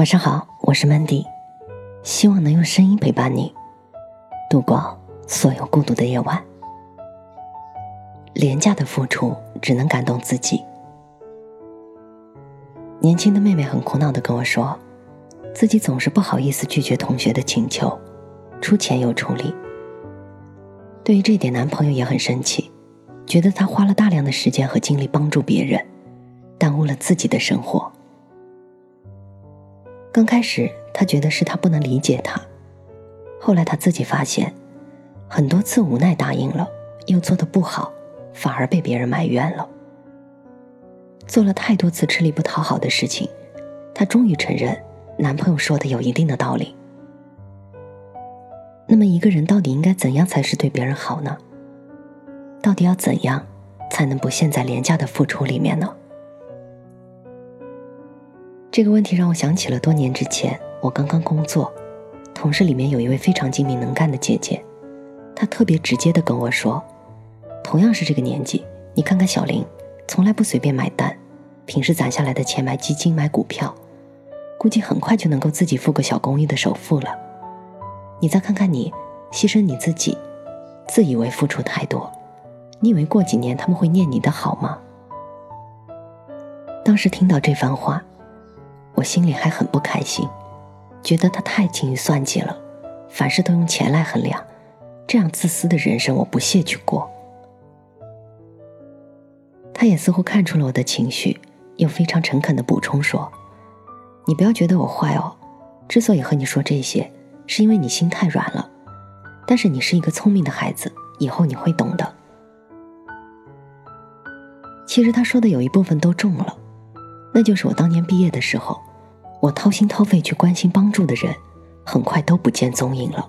晚上好，我是 Mandy，希望能用声音陪伴你度过所有孤独的夜晚。廉价的付出只能感动自己。年轻的妹妹很苦恼的跟我说，自己总是不好意思拒绝同学的请求，出钱又出力。对于这点，男朋友也很生气，觉得她花了大量的时间和精力帮助别人，耽误了自己的生活。刚开始，他觉得是他不能理解他，后来他自己发现，很多次无奈答应了，又做的不好，反而被别人埋怨了。做了太多次吃力不讨好的事情，她终于承认男朋友说的有一定的道理。那么，一个人到底应该怎样才是对别人好呢？到底要怎样才能不陷在廉价的付出里面呢？这个问题让我想起了多年之前，我刚刚工作，同事里面有一位非常精明能干的姐姐，她特别直接的跟我说：“同样是这个年纪，你看看小林，从来不随便买单，平时攒下来的钱买基金、买股票，估计很快就能够自己付个小公寓的首付了。你再看看你，牺牲你自己，自以为付出太多，你以为过几年他们会念你的好吗？”当时听到这番话。我心里还很不开心，觉得他太精于算计了，凡事都用钱来衡量，这样自私的人生我不屑去过。他也似乎看出了我的情绪，又非常诚恳的补充说：“你不要觉得我坏哦，之所以和你说这些，是因为你心太软了，但是你是一个聪明的孩子，以后你会懂的。”其实他说的有一部分都中了，那就是我当年毕业的时候。我掏心掏肺去关心帮助的人，很快都不见踪影了，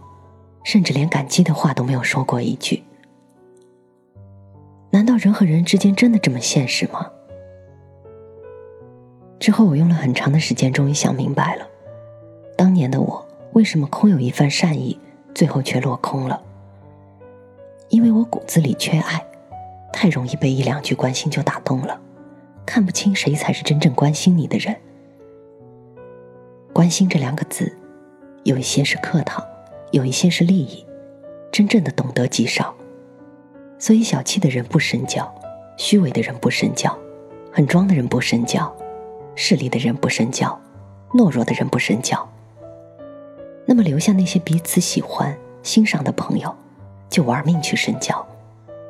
甚至连感激的话都没有说过一句。难道人和人之间真的这么现实吗？之后我用了很长的时间，终于想明白了，当年的我为什么空有一番善意，最后却落空了？因为我骨子里缺爱，太容易被一两句关心就打动了，看不清谁才是真正关心你的人。关心这两个字，有一些是客套，有一些是利益，真正的懂得极少。所以小气的人不深交，虚伪的人不深交，很装的人不深交，势利的人不深交，懦弱的人不深交。那么留下那些彼此喜欢、欣赏的朋友，就玩命去深交，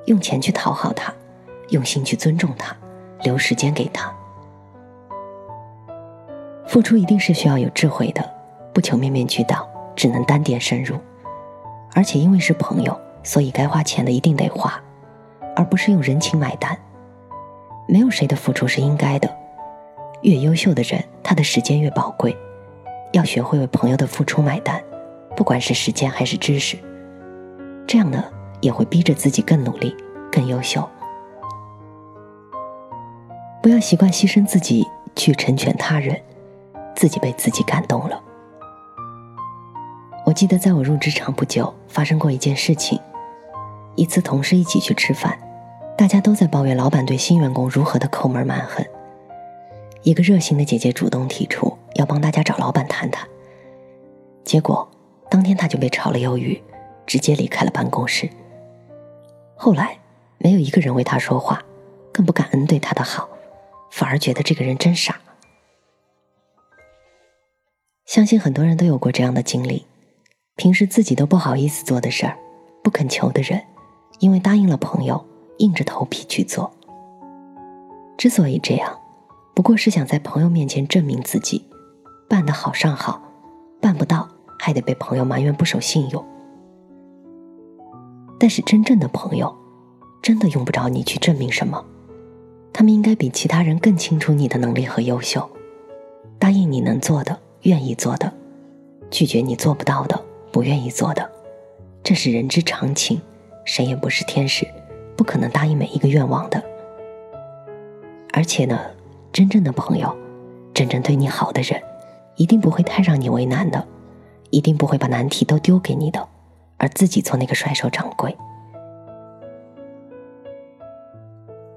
用钱去讨好他，用心去尊重他，留时间给他。付出一定是需要有智慧的，不求面面俱到，只能单点深入。而且因为是朋友，所以该花钱的一定得花，而不是用人情买单。没有谁的付出是应该的。越优秀的人，他的时间越宝贵。要学会为朋友的付出买单，不管是时间还是知识。这样呢，也会逼着自己更努力、更优秀。不要习惯牺牲自己去成全他人。自己被自己感动了。我记得在我入职场不久，发生过一件事情。一次同事一起去吃饭，大家都在抱怨老板对新员工如何的抠门蛮横。一个热心的姐姐主动提出要帮大家找老板谈谈，结果当天她就被炒了鱿鱼，直接离开了办公室。后来没有一个人为他说话，更不感恩对他的好，反而觉得这个人真傻。相信很多人都有过这样的经历：平时自己都不好意思做的事儿，不肯求的人，因为答应了朋友，硬着头皮去做。之所以这样，不过是想在朋友面前证明自己，办得好上好，办不到还得被朋友埋怨不守信用。但是真正的朋友，真的用不着你去证明什么，他们应该比其他人更清楚你的能力和优秀，答应你能做的。愿意做的，拒绝你做不到的，不愿意做的，这是人之常情。谁也不是天使，不可能答应每一个愿望的。而且呢，真正的朋友，真正对你好的人，一定不会太让你为难的，一定不会把难题都丢给你的，而自己做那个甩手掌柜。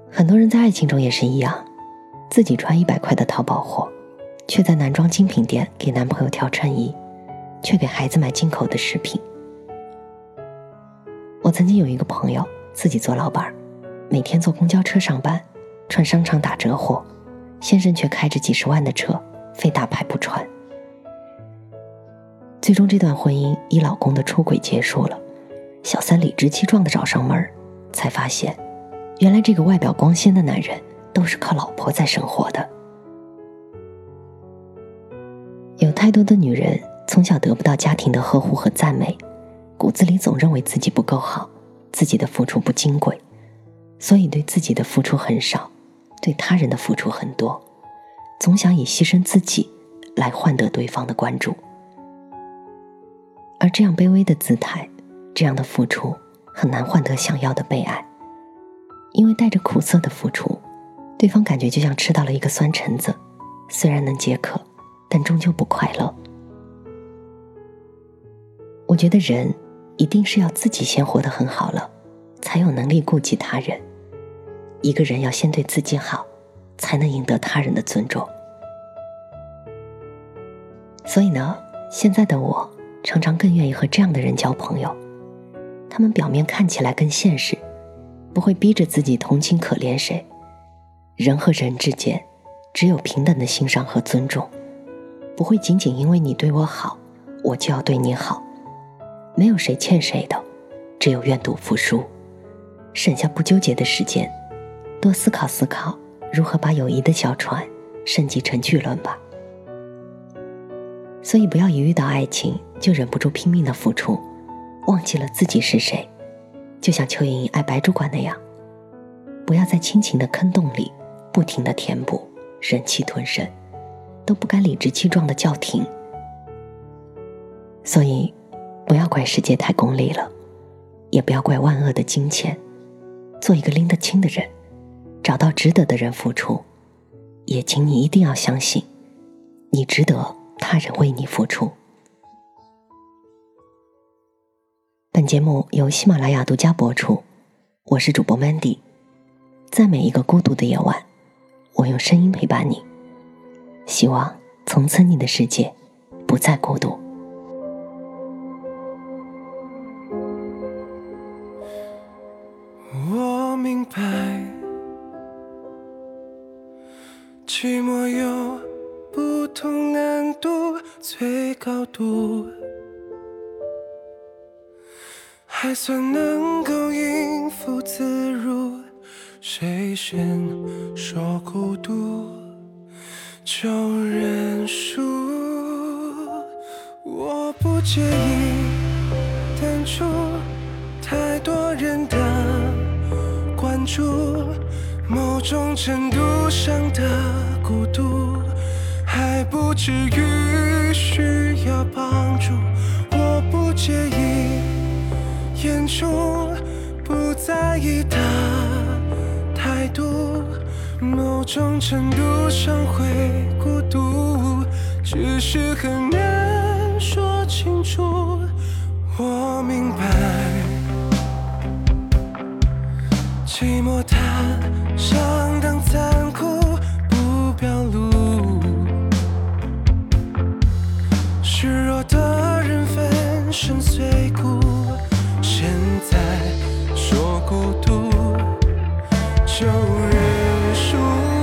很多人在爱情中也是一样，自己穿一百块的淘宝货。却在男装精品店给男朋友挑衬衣，却给孩子买进口的食品。我曾经有一个朋友自己做老板，每天坐公交车上班，穿商场打折货，先生却开着几十万的车，非大牌不穿。最终，这段婚姻以老公的出轨结束了。小三理直气壮的找上门才发现，原来这个外表光鲜的男人都是靠老婆在生活的。太多的女人从小得不到家庭的呵护和赞美，骨子里总认为自己不够好，自己的付出不金贵，所以对自己的付出很少，对他人的付出很多，总想以牺牲自己来换得对方的关注。而这样卑微的姿态，这样的付出很难换得想要的被爱，因为带着苦涩的付出，对方感觉就像吃到了一个酸橙子，虽然能解渴，但终究不快乐。我觉得人一定是要自己先活得很好了，才有能力顾及他人。一个人要先对自己好，才能赢得他人的尊重。所以呢，现在的我。常常更愿意和这样的人交朋友，他们表面看起来更现实，不会逼着自己同情可怜谁。人和人之间，只有平等的欣赏和尊重，不会仅仅因为你对我好，我就要对你好。没有谁欠谁的，只有愿赌服输。省下不纠结的时间，多思考思考如何把友谊的小船升级成巨轮吧。所以，不要一遇到爱情就忍不住拼命的付出，忘记了自己是谁。就像邱莹莹爱白主管那样，不要在亲情的坑洞里不停的填补，忍气吞声，都不敢理直气壮的叫停。所以，不要怪世界太功利了，也不要怪万恶的金钱。做一个拎得清的人，找到值得的人付出，也请你一定要相信，你值得。他人为你付出。本节目由喜马拉雅独家播出，我是主播 Mandy，在每一个孤独的夜晚，我用声音陪伴你，希望从此你的世界不再孤独。我明白，寂寞有。不同难度，最高度，还算能够应付自如。谁先说孤独，就认输。我不介意淡出太多人的关注，某种程度上的孤独。还不至于需要帮助，我不介意演出不在意的态度，某种程度上会孤独，只是很难说清楚。我明白，寂寞它相当残酷，不表露。的人粉身碎骨，现在说孤独就认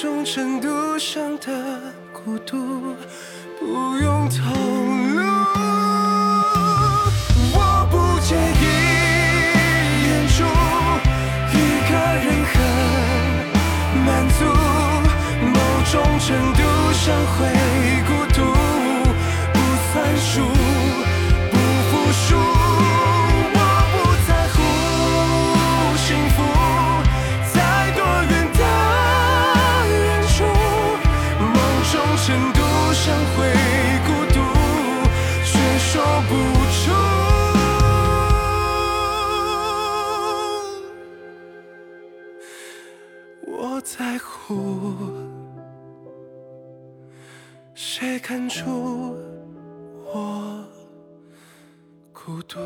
种程度上的孤独，不用透露。我不介意演出一个人很满足，某种程度上会在乎，谁看出我孤独？